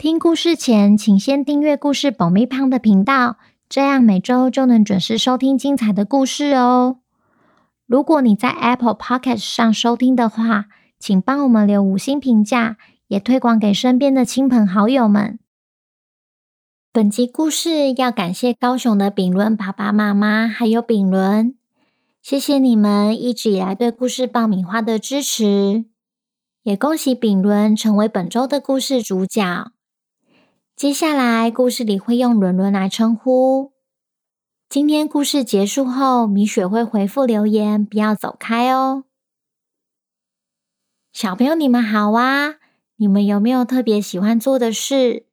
听故事前，请先订阅故事爆米胖的频道，这样每周就能准时收听精彩的故事哦。如果你在 Apple Podcast 上收听的话，请帮我们留五星评价，也推广给身边的亲朋好友们。本集故事要感谢高雄的炳伦爸爸妈妈，还有炳伦，谢谢你们一直以来对故事爆米花的支持，也恭喜炳伦成为本周的故事主角。接下来，故事里会用伦伦来称呼。今天故事结束后，米雪会回复留言，不要走开哦。小朋友，你们好啊！你们有没有特别喜欢做的事？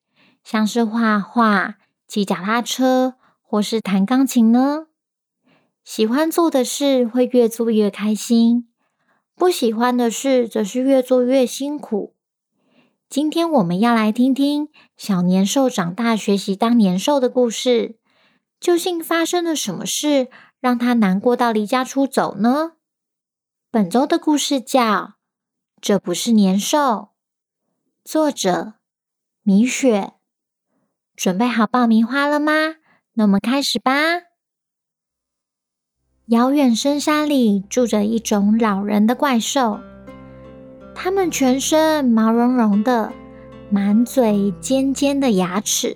像是画画、骑脚踏车，或是弹钢琴呢？喜欢做的事会越做越开心，不喜欢的事则是越做越辛苦。今天我们要来听听小年兽长大学习当年兽的故事。究竟发生了什么事，让他难过到离家出走呢？本周的故事叫《这不是年兽》，作者米雪。准备好爆米花了吗？那我们开始吧。遥远深山里住着一种老人的怪兽。它们全身毛茸茸的，满嘴尖尖的牙齿，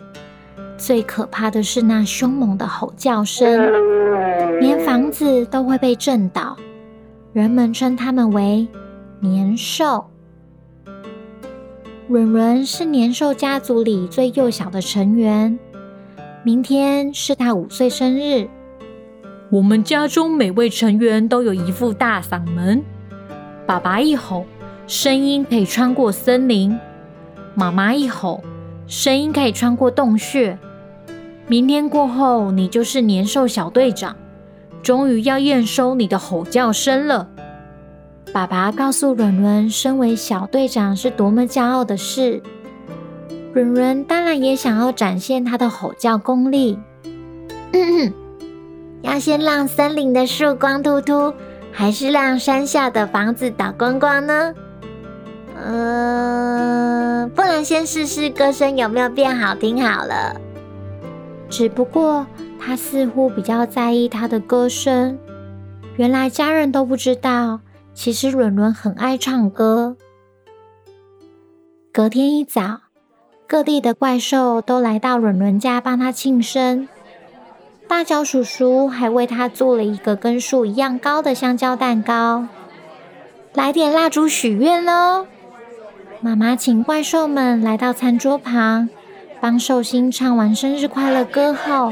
最可怕的是那凶猛的吼叫声，连房子都会被震倒。人们称它们为年兽。伦伦是年兽家族里最幼小的成员，明天是他五岁生日。我们家中每位成员都有一副大嗓门，爸爸一吼，声音可以穿过森林，妈妈一吼，声音可以穿过洞穴。明天过后，你就是年兽小队长，终于要验收你的吼叫声了。爸爸告诉伦伦，身为小队长是多么骄傲的事。伦伦当然也想要展现他的吼叫功力。嗯嗯，要先让森林的树光秃秃，还是让山下的房子倒光光呢？嗯，不然先试试歌声有没有变好听好了。只不过他似乎比较在意他的歌声。原来家人都不知道，其实伦伦很爱唱歌。隔天一早，各地的怪兽都来到伦伦家帮他庆生。大脚叔叔还为他做了一个跟树一样高的香蕉蛋糕。来点蜡烛许愿喽！妈妈请怪兽们来到餐桌旁，帮寿星唱完生日快乐歌后，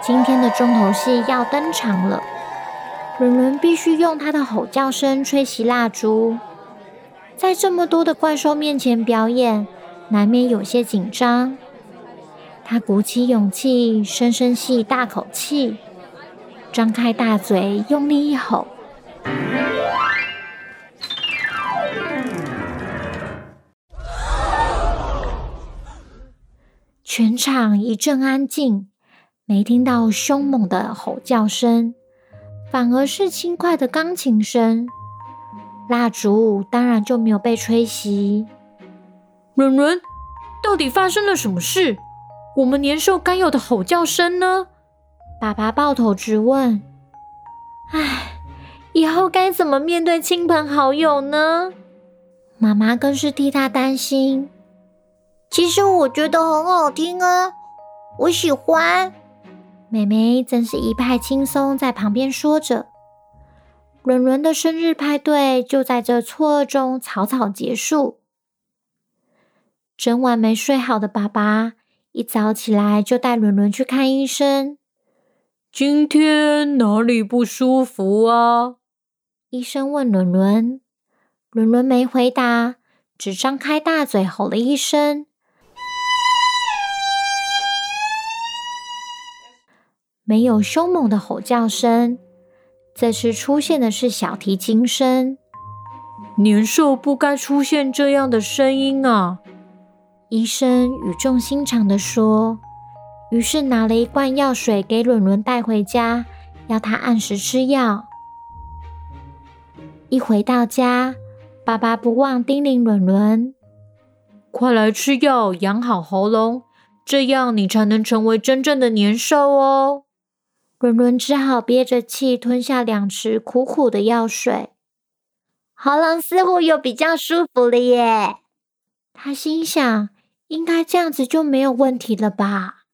今天的重头戏要登场了。伦伦必须用他的吼叫声吹熄蜡烛，在这么多的怪兽面前表演，难免有些紧张。他鼓起勇气，深深吸一大口气，张开大嘴，用力一吼。全场一阵安静，没听到凶猛的吼叫声，反而是轻快的钢琴声。蜡烛当然就没有被吹熄。伦伦，到底发生了什么事？我们年兽该有的吼叫声呢？爸爸抱头直问。唉，以后该怎么面对亲朋好友呢？妈妈更是替他担心。其实我觉得很好听啊，我喜欢。妹妹真是一派轻松，在旁边说着。伦伦的生日派对就在这错愕中草草结束。整晚没睡好的爸爸，一早起来就带伦伦去看医生。今天哪里不舒服啊？医生问伦伦。伦伦没回答，只张开大嘴吼了一声。没有凶猛的吼叫声，这次出现的是小提琴声。年兽不该出现这样的声音啊！医生语重心长地说，于是拿了一罐药水给伦伦带回家，要他按时吃药。一回到家，爸爸不忘叮咛伦伦：“快来吃药，养好喉咙，这样你才能成为真正的年兽哦。”伦伦只好憋着气吞下两匙苦苦的药水。喉咙似乎又比较舒服了耶，他心想，应该这样子就没有问题了吧。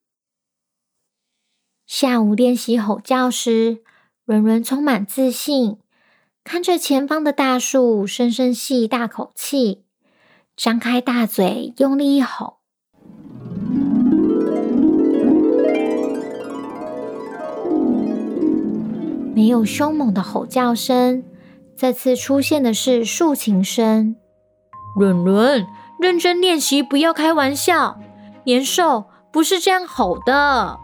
下午练习吼叫时，伦伦充满自信，看着前方的大树，深深吸一大口气，张开大嘴，用力一吼。没有凶猛的吼叫声。这次出现的是竖琴声。伦伦，认真练习，不要开玩笑。年兽不是这样吼的。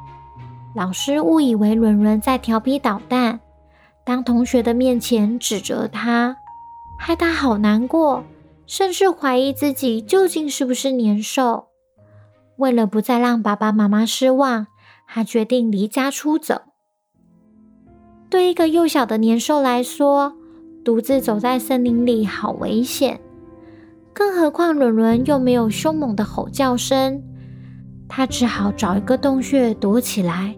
老师误以为伦伦在调皮捣蛋，当同学的面前指责他，害他好难过，甚至怀疑自己究竟是不是年兽。为了不再让爸爸妈妈失望，他决定离家出走。对一个幼小的年兽来说，独自走在森林里好危险，更何况伦伦又没有凶猛的吼叫声，他只好找一个洞穴躲起来，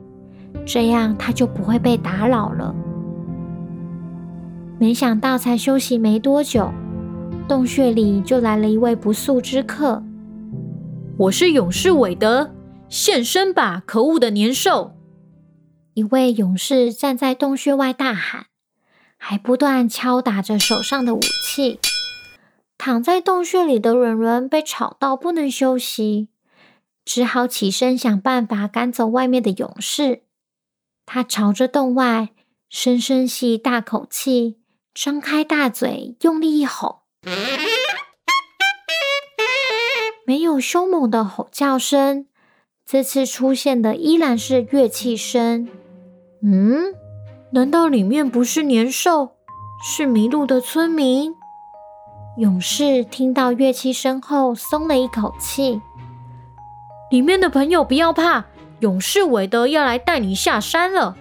这样他就不会被打扰了。没想到才休息没多久，洞穴里就来了一位不速之客。我是勇士韦德，现身吧，可恶的年兽！一位勇士站在洞穴外大喊。还不断敲打着手上的武器，躺在洞穴里的软软被吵到不能休息，只好起身想办法赶走外面的勇士。他朝着洞外深深吸一大口气，张开大嘴，用力一吼，没有凶猛的吼叫声，这次出现的依然是乐器声。嗯？难道里面不是年兽，是迷路的村民？勇士听到乐器声后松了一口气。里面的朋友不要怕，勇士韦德要来带你下山了。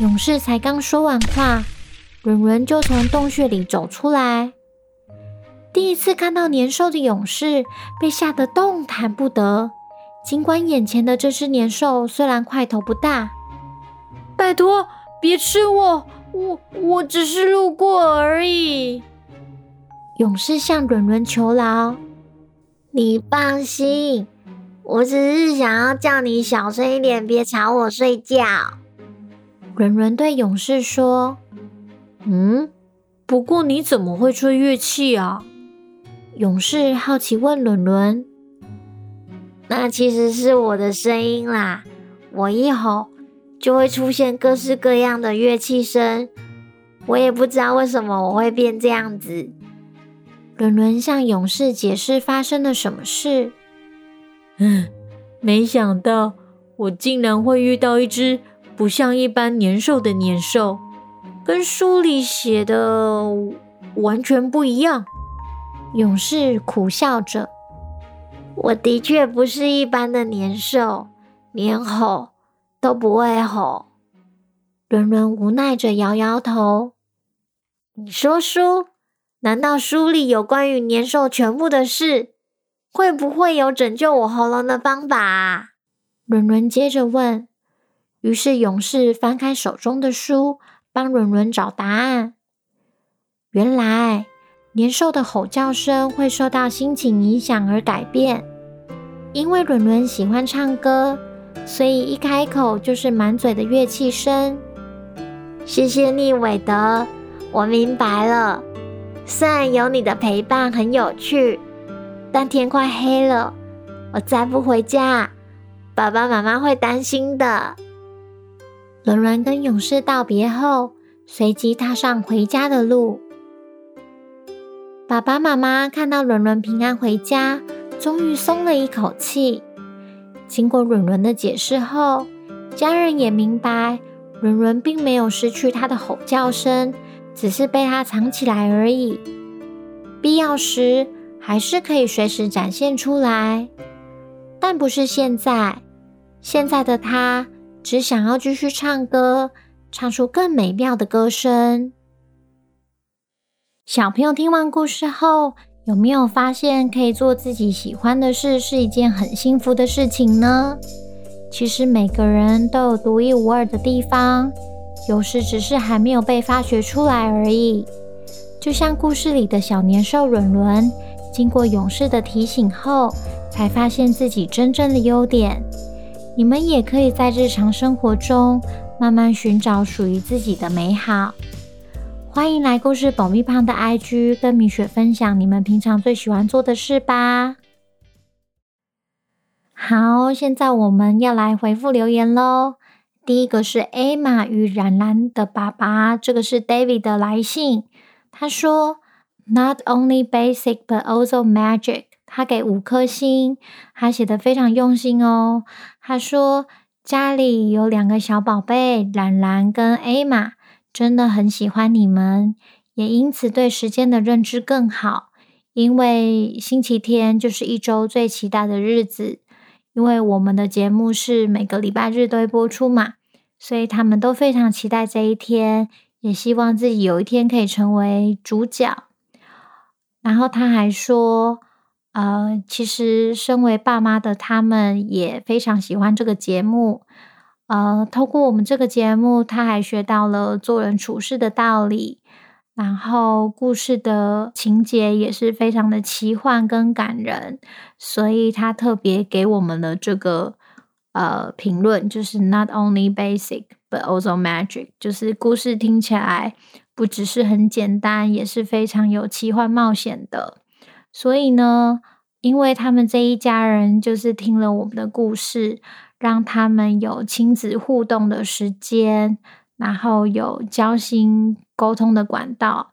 勇士才刚说完话，伦伦就从洞穴里走出来。第一次看到年兽的勇士被吓得动弹不得，尽管眼前的这只年兽虽然块头不大。拜托，别吃我！我我只是路过而已。勇士向伦伦求饶：“你放心，我只是想要叫你小声一点，别吵我睡觉。”伦伦对勇士说：“嗯，不过你怎么会吹乐器啊？”勇士好奇问伦伦：“那其实是我的声音啦，我一吼。”就会出现各式各样的乐器声，我也不知道为什么我会变这样子。伦伦向勇士解释发生了什么事。嗯，没想到我竟然会遇到一只不像一般年兽的年兽，跟书里写的完全不一样。勇士苦笑着：“我的确不是一般的年兽，年吼。”都不会吼，伦伦无奈着摇摇头。你说书？难道书里有关于年兽全部的事？会不会有拯救我喉咙的方法啊？伦伦接着问。于是勇士翻开手中的书，帮伦伦找答案。原来年兽的吼叫声会受到心情影响而改变，因为伦伦喜欢唱歌。所以一开口就是满嘴的乐器声。谢谢你，韦德，我明白了。虽然有你的陪伴很有趣，但天快黑了，我再不回家，爸爸妈妈会担心的。伦伦跟勇士道别后，随即踏上回家的路。爸爸妈妈看到伦伦平安回家，终于松了一口气。经过伦伦的解释后，家人也明白，伦伦并没有失去他的吼叫声，只是被他藏起来而已。必要时，还是可以随时展现出来，但不是现在。现在的他只想要继续唱歌，唱出更美妙的歌声。小朋友听完故事后，有没有发现可以做自己喜欢的事是一件很幸福的事情呢？其实每个人都有独一无二的地方，有时只是还没有被发掘出来而已。就像故事里的小年兽伦伦，经过勇士的提醒后，才发现自己真正的优点。你们也可以在日常生活中慢慢寻找属于自己的美好。欢迎来故事保密胖的 IG 跟米雪分享你们平常最喜欢做的事吧。好，现在我们要来回复留言喽。第一个是 Emma 与冉冉的爸爸，这个是 David 的来信。他说：“Not only basic, but also magic。”他给五颗星，他写得非常用心哦。他说家里有两个小宝贝，冉冉跟 Emma。真的很喜欢你们，也因此对时间的认知更好。因为星期天就是一周最期待的日子，因为我们的节目是每个礼拜日都会播出嘛，所以他们都非常期待这一天，也希望自己有一天可以成为主角。然后他还说，呃，其实身为爸妈的他们也非常喜欢这个节目。呃，透过我们这个节目，他还学到了做人处事的道理，然后故事的情节也是非常的奇幻跟感人，所以他特别给我们的这个呃评论，就是 Not only basic but also magic，就是故事听起来不只是很简单，也是非常有奇幻冒险的。所以呢，因为他们这一家人就是听了我们的故事。让他们有亲子互动的时间，然后有交心沟通的管道。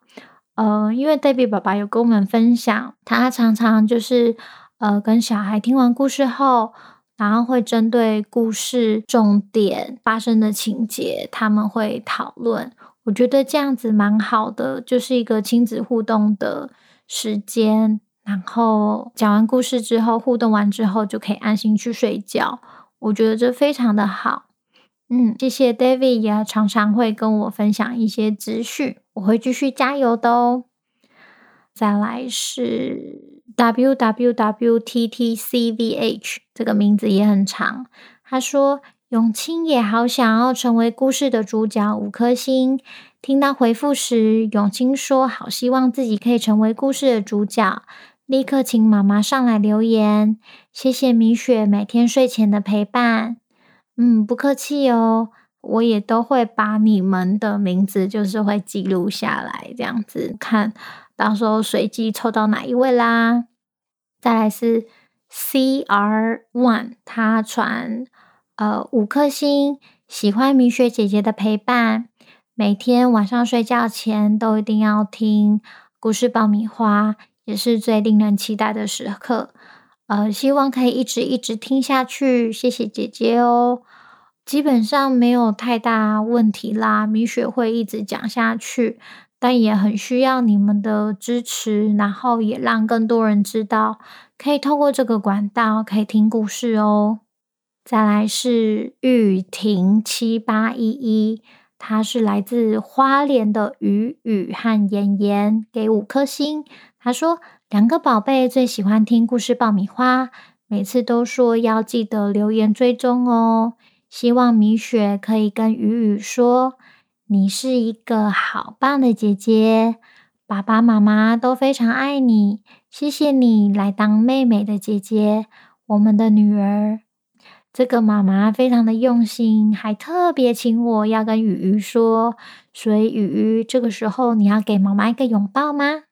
呃，因为 David 爸爸有跟我们分享，他常常就是呃跟小孩听完故事后，然后会针对故事重点发生的情节，他们会讨论。我觉得这样子蛮好的，就是一个亲子互动的时间。然后讲完故事之后，互动完之后，就可以安心去睡觉。我觉得这非常的好，嗯，谢谢 David 也常常会跟我分享一些资讯，我会继续加油的哦。再来是 WWWTTCVH 这个名字也很长，他说永清也好想要成为故事的主角，五颗星。听到回复时，永清说好希望自己可以成为故事的主角。立刻请妈妈上来留言，谢谢米雪每天睡前的陪伴。嗯，不客气哦，我也都会把你们的名字就是会记录下来，这样子看到时候随机抽到哪一位啦。再来是 CR One，他传呃五颗星，喜欢米雪姐姐的陪伴，每天晚上睡觉前都一定要听故事爆米花。也是最令人期待的时刻，呃，希望可以一直一直听下去。谢谢姐姐哦，基本上没有太大问题啦。米雪会一直讲下去，但也很需要你们的支持，然后也让更多人知道，可以透过这个管道可以听故事哦。再来是玉婷七八一一，他是来自花莲的雨雨和妍妍，给五颗星。他说：“两个宝贝最喜欢听故事爆米花，每次都说要记得留言追踪哦。希望米雪可以跟雨雨说，你是一个好棒的姐姐，爸爸妈妈都非常爱你。谢谢你来当妹妹的姐姐，我们的女儿。这个妈妈非常的用心，还特别请我要跟雨雨说，所以雨雨这个时候你要给妈妈一个拥抱吗？”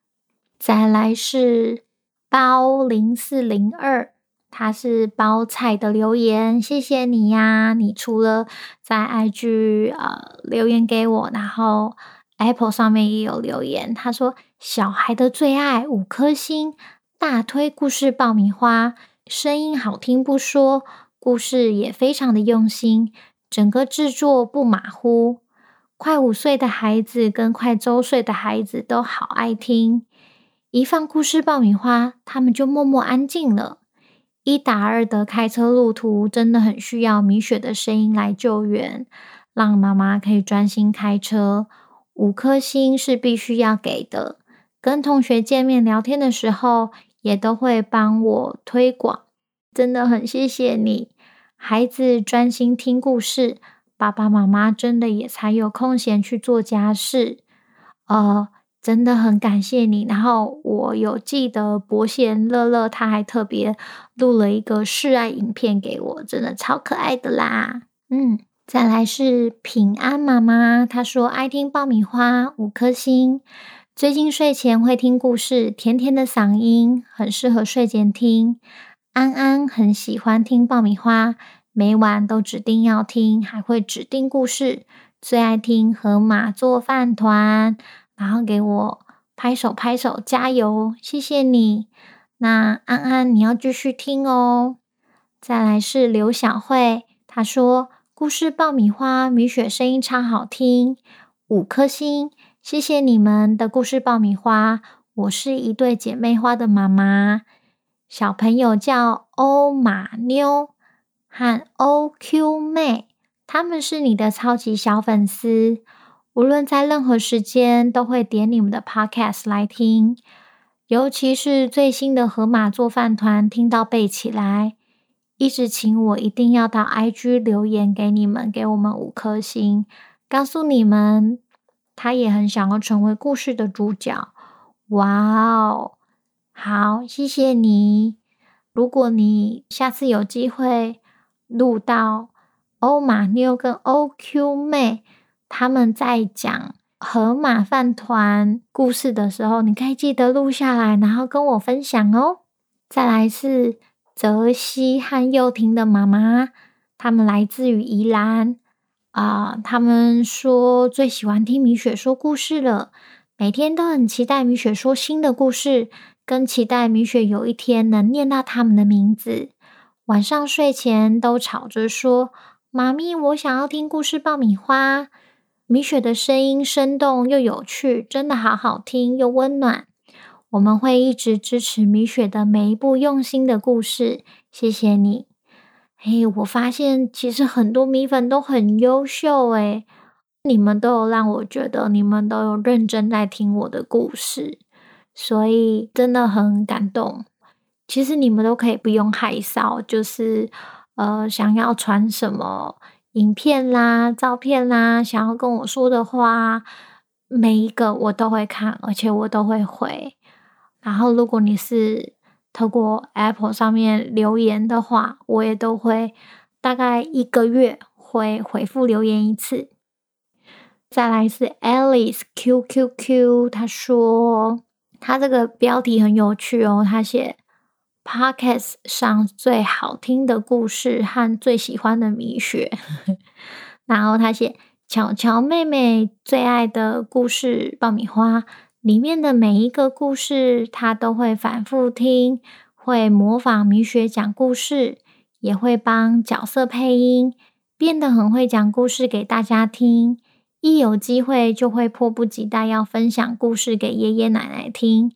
再来是包零四零二，他是包菜的留言，谢谢你呀！你除了在 IG 呃留言给我，然后 Apple 上面也有留言，他说小孩的最爱五颗星，大推故事爆米花，声音好听不说，故事也非常的用心，整个制作不马虎。快五岁的孩子跟快周岁的孩子都好爱听。一放故事爆米花，他们就默默安静了。一打二的开车路途，真的很需要米雪的声音来救援，让妈妈可以专心开车。五颗星是必须要给的。跟同学见面聊天的时候，也都会帮我推广，真的很谢谢你。孩子专心听故事。爸爸妈妈真的也才有空闲去做家事，呃，真的很感谢你。然后我有记得伯贤乐乐，他还特别录了一个示爱影片给我，真的超可爱的啦。嗯，再来是平安妈妈，她说爱听爆米花五颗星，最近睡前会听故事，甜甜的嗓音很适合睡前听。安安很喜欢听爆米花。每晚都指定要听，还会指定故事，最爱听河马做饭团，然后给我拍手拍手加油，谢谢你。那安安你要继续听哦。再来是刘小慧，她说故事爆米花，米雪声音超好听，五颗星，谢谢你们的故事爆米花。我是一对姐妹花的妈妈，小朋友叫欧马妞。和 OQ 妹，他们是你的超级小粉丝，无论在任何时间都会点你们的 Podcast 来听，尤其是最新的河马做饭团，听到背起来，一直请我一定要到 IG 留言给你们，给我们五颗星，告诉你们他也很想要成为故事的主角。哇哦，好，谢谢你。如果你下次有机会。录到欧马妞跟 OQ 妹他们在讲河马饭团故事的时候，你可以记得录下来，然后跟我分享哦。再来是泽西和幼婷的妈妈，他们来自于宜兰啊、呃。他们说最喜欢听米雪说故事了，每天都很期待米雪说新的故事，更期待米雪有一天能念到他们的名字。晚上睡前都吵着说：“妈咪，我想要听故事爆米花。”米雪的声音生动又有趣，真的好好听又温暖。我们会一直支持米雪的每一部用心的故事，谢谢你。嘿，我发现其实很多米粉都很优秀，诶，你们都有让我觉得你们都有认真在听我的故事，所以真的很感动。其实你们都可以不用害臊，就是呃，想要传什么影片啦、照片啦，想要跟我说的话，每一个我都会看，而且我都会回。然后，如果你是透过 Apple 上面留言的话，我也都会大概一个月会回复留言一次。再来是 Alice QQQ，他说他这个标题很有趣哦，他写。Podcast 上最好听的故事和最喜欢的米雪，然后他写巧巧妹妹最爱的故事爆米花里面的每一个故事，她都会反复听，会模仿米雪讲故事，也会帮角色配音，变得很会讲故事给大家听。一有机会就会迫不及待要分享故事给爷爷奶奶听。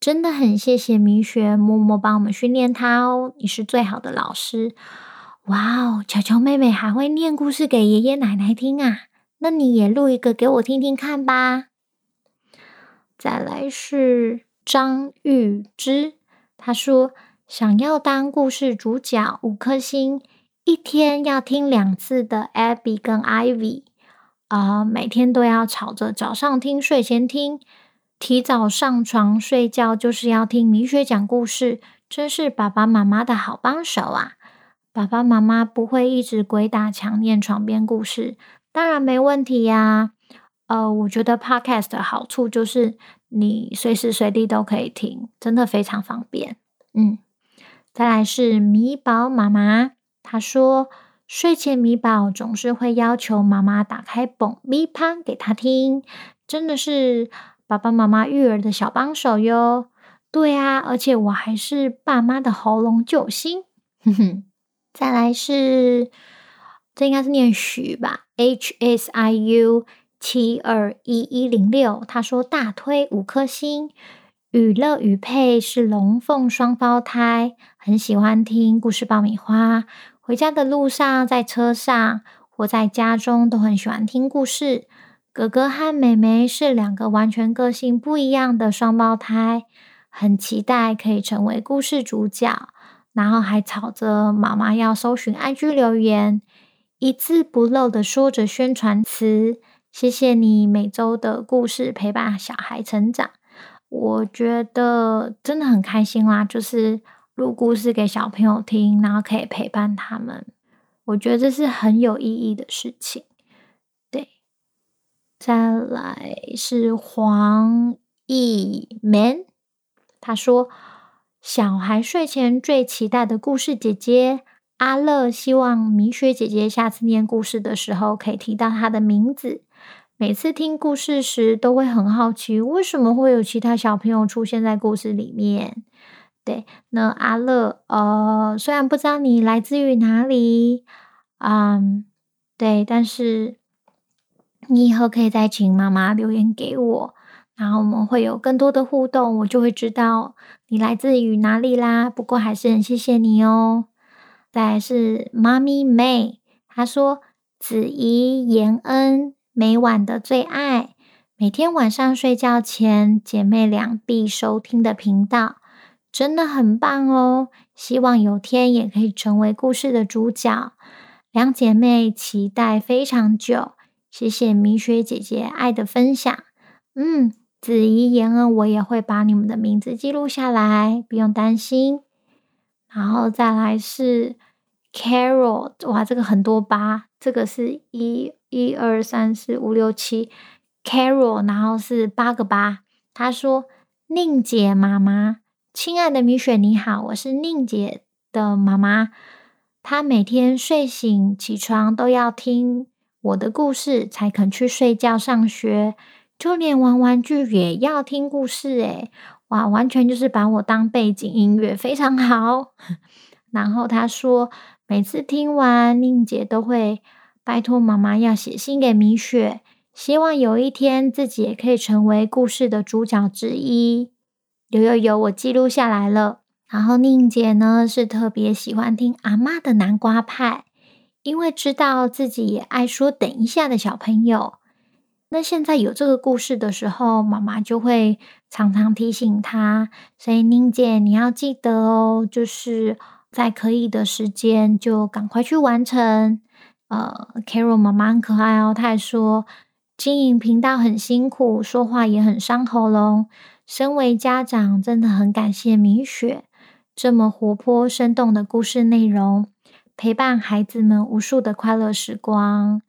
真的很谢谢米雪默默帮我们训练他哦，你是最好的老师。哇哦，巧巧妹妹还会念故事给爷爷奶奶听啊，那你也录一个给我听听看吧。再来是张玉芝，她说想要当故事主角，五颗星，一天要听两次的 Abby 跟 Ivy 啊，每天都要吵着早上听，睡前听。提早上床睡觉就是要听米雪讲故事，真是爸爸妈妈的好帮手啊！爸爸妈妈不会一直鬼打墙念床边故事，当然没问题呀。呃，我觉得 Podcast 的好处就是你随时随地都可以听，真的非常方便。嗯，再来是米宝妈妈，她说睡前米宝总是会要求妈妈打开爆米花给她听，真的是。爸爸妈妈育儿的小帮手哟，对啊，而且我还是爸妈的喉咙救星。哼哼，再来是这应该是念许吧，H S I U 七二一一零六。他说大推五颗星，与乐与配是龙凤双胞胎，很喜欢听故事爆米花。回家的路上，在车上或在家中都很喜欢听故事。哥哥和妹妹是两个完全个性不一样的双胞胎，很期待可以成为故事主角，然后还吵着妈妈要搜寻 IG 留言。一字不漏的说着宣传词，谢谢你每周的故事陪伴小孩成长，我觉得真的很开心啦！就是录故事给小朋友听，然后可以陪伴他们，我觉得这是很有意义的事情。再来是黄奕 man，他说小孩睡前最期待的故事姐姐。阿乐希望米雪姐姐下次念故事的时候可以提到她的名字。每次听故事时都会很好奇，为什么会有其他小朋友出现在故事里面？对，那阿乐，呃，虽然不知道你来自于哪里，嗯，对，但是你以后可以再请妈妈留言给我，然后我们会有更多的互动，我就会知道你来自于哪里啦。不过还是很谢谢你哦。再来是妈咪妹她说子怡妍恩每晚的最爱，每天晚上睡觉前姐妹俩必收听的频道，真的很棒哦！希望有天也可以成为故事的主角。两姐妹期待非常久，谢谢米雪姐姐爱的分享。嗯，子怡妍恩，我也会把你们的名字记录下来，不用担心。然后再来是 Carol，哇，这个很多八，这个是一、一、二、三、四、五、六、七，Carol，然后是八个八。他说：“宁姐妈妈，亲爱的米雪你好，我是宁姐的妈妈。她每天睡醒起床都要听我的故事才肯去睡觉上学，就连玩玩具也要听故事，诶。哇，完全就是把我当背景音乐，非常好。然后他说，每次听完，宁姐都会拜托妈妈要写信给米雪，希望有一天自己也可以成为故事的主角之一。有有有，我记录下来了。然后宁姐呢，是特别喜欢听阿嬷的南瓜派，因为知道自己也爱说等一下的小朋友。那现在有这个故事的时候，妈妈就会常常提醒他，所以宁姐你要记得哦，就是在可以的时间就赶快去完成。呃，Carol 妈妈很可爱哦，她还说经营频道很辛苦，说话也很伤喉咙。身为家长，真的很感谢米雪这么活泼生动的故事内容，陪伴孩子们无数的快乐时光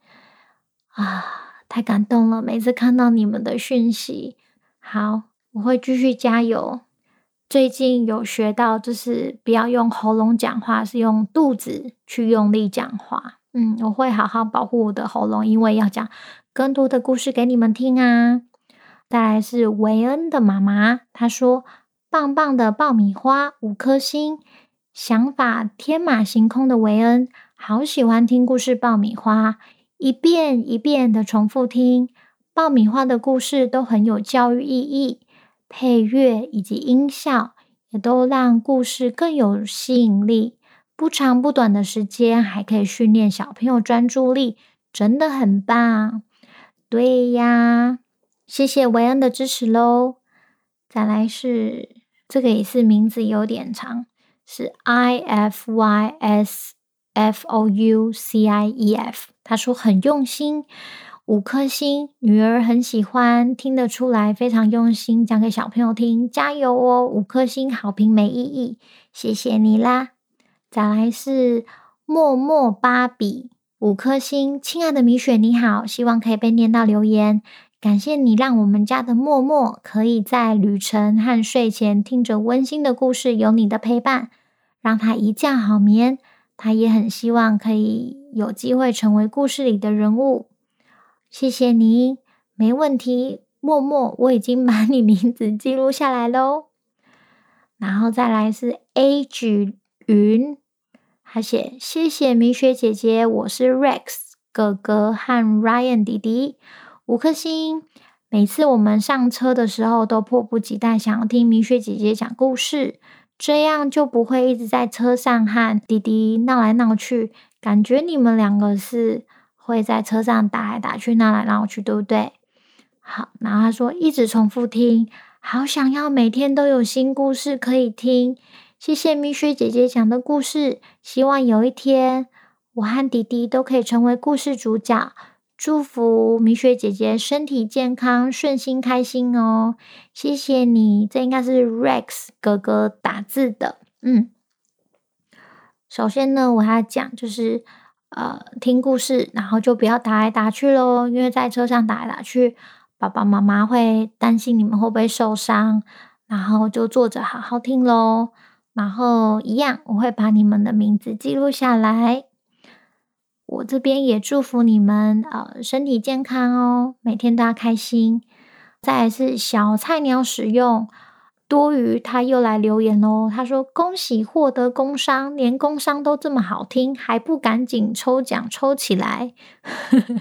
啊。太感动了！每次看到你们的讯息，好，我会继续加油。最近有学到，就是不要用喉咙讲话，是用肚子去用力讲话。嗯，我会好好保护我的喉咙，因为要讲更多的故事给你们听啊。再来是维恩的妈妈，她说：“棒棒的爆米花，五颗星，想法天马行空的维恩，好喜欢听故事爆米花。”一遍一遍的重复听爆米花的故事，都很有教育意义。配乐以及音效也都让故事更有吸引力。不长不短的时间，还可以训练小朋友专注力，真的很棒。对呀，谢谢维恩的支持喽。再来是这个也是名字有点长，是 I F Y S。F O U C I E F，他说很用心，五颗星，女儿很喜欢，听得出来非常用心，讲给小朋友听，加油哦，五颗星好评没意义，谢谢你啦。再来是默默芭比，五颗星，亲爱的米雪你好，希望可以被念到留言，感谢你让我们家的默默可以在旅程和睡前听着温馨的故事，有你的陪伴，让他一觉好眠。他也很希望可以有机会成为故事里的人物。谢谢你，没问题，默默，我已经把你名字记录下来喽。然后再来是 A 举云，他写：“谢谢米雪姐姐，我是 Rex 哥哥和 Ryan 弟弟，五颗星。每次我们上车的时候，都迫不及待想要听米雪姐姐讲故事，这样就不会一直在车上和弟弟闹来闹去。感觉你们两个是会在车上打来打去、闹来闹去，对不对？好，然后他说一直重复听，好想要每天都有新故事可以听。”谢谢米雪姐姐讲的故事，希望有一天我和弟弟都可以成为故事主角。祝福米雪姐姐身体健康、顺心开心哦！谢谢你，这应该是 Rex 哥哥打字的。嗯，首先呢，我要讲就是呃，听故事，然后就不要打来打去喽，因为在车上打来打去，爸爸妈妈会担心你们会不会受伤，然后就坐着好好听喽。然后一样，我会把你们的名字记录下来。我这边也祝福你们，呃，身体健康哦，每天都要开心。再来是小菜鸟使用多余，他又来留言喽。他说：“恭喜获得工商，连工商都这么好听，还不赶紧抽奖抽起来？”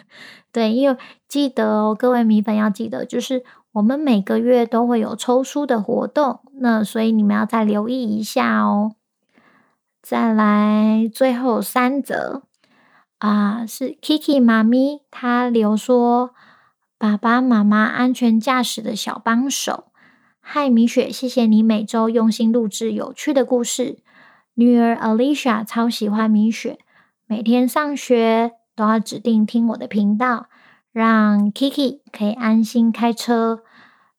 对，因为记得哦，各位米粉要记得，就是。我们每个月都会有抽书的活动，那所以你们要再留意一下哦。再来最后三则啊，是 Kiki 妈咪她留说：“爸爸妈妈安全驾驶的小帮手。”嗨，米雪，谢谢你每周用心录制有趣的故事。女儿 Alicia 超喜欢米雪，每天上学都要指定听我的频道。让 Kiki 可以安心开车，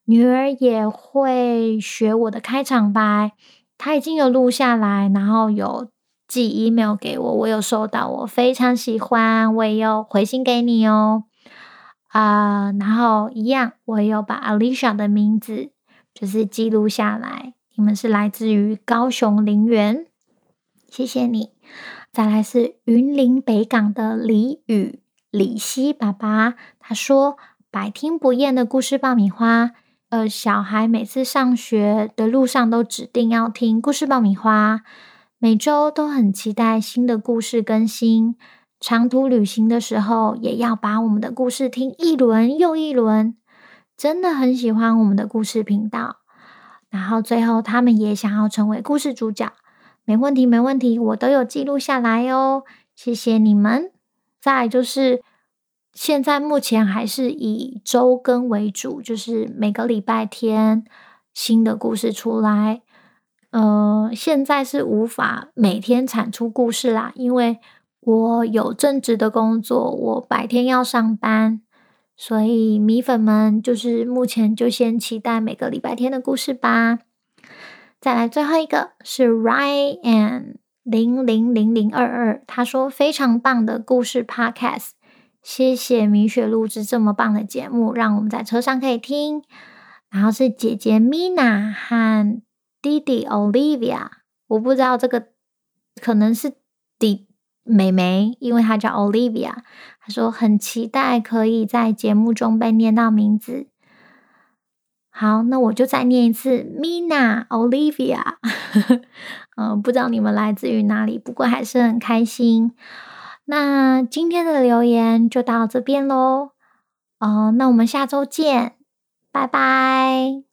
女儿也会学我的开场白，她已经有录下来，然后有寄 email 给我，我有收到，我非常喜欢，我也有回信给你哦。啊、然后一样，我也有把 Alicia 的名字就是记录下来，你们是来自于高雄林园，谢谢你。再来是云林北港的李宇。李希爸爸他说：“百听不厌的故事爆米花，呃，小孩每次上学的路上都指定要听故事爆米花，每周都很期待新的故事更新。长途旅行的时候，也要把我们的故事听一轮又一轮，真的很喜欢我们的故事频道。然后最后，他们也想要成为故事主角，没问题，没问题，我都有记录下来哦，谢谢你们。”再就是，现在目前还是以周更为主，就是每个礼拜天新的故事出来。呃，现在是无法每天产出故事啦，因为我有正职的工作，我白天要上班，所以米粉们就是目前就先期待每个礼拜天的故事吧。再来最后一个是 Ryan。零零零零二二，他说非常棒的故事 Podcast，谢谢米雪录制这么棒的节目，让我们在车上可以听。然后是姐姐 Mina 和弟弟 Olivia，我不知道这个可能是弟妹妹，因为她叫 Olivia。她说很期待可以在节目中被念到名字。好，那我就再念一次，Mina Olivia，嗯、不知道你们来自于哪里，不过还是很开心。那今天的留言就到这边喽，哦、那我们下周见，拜拜。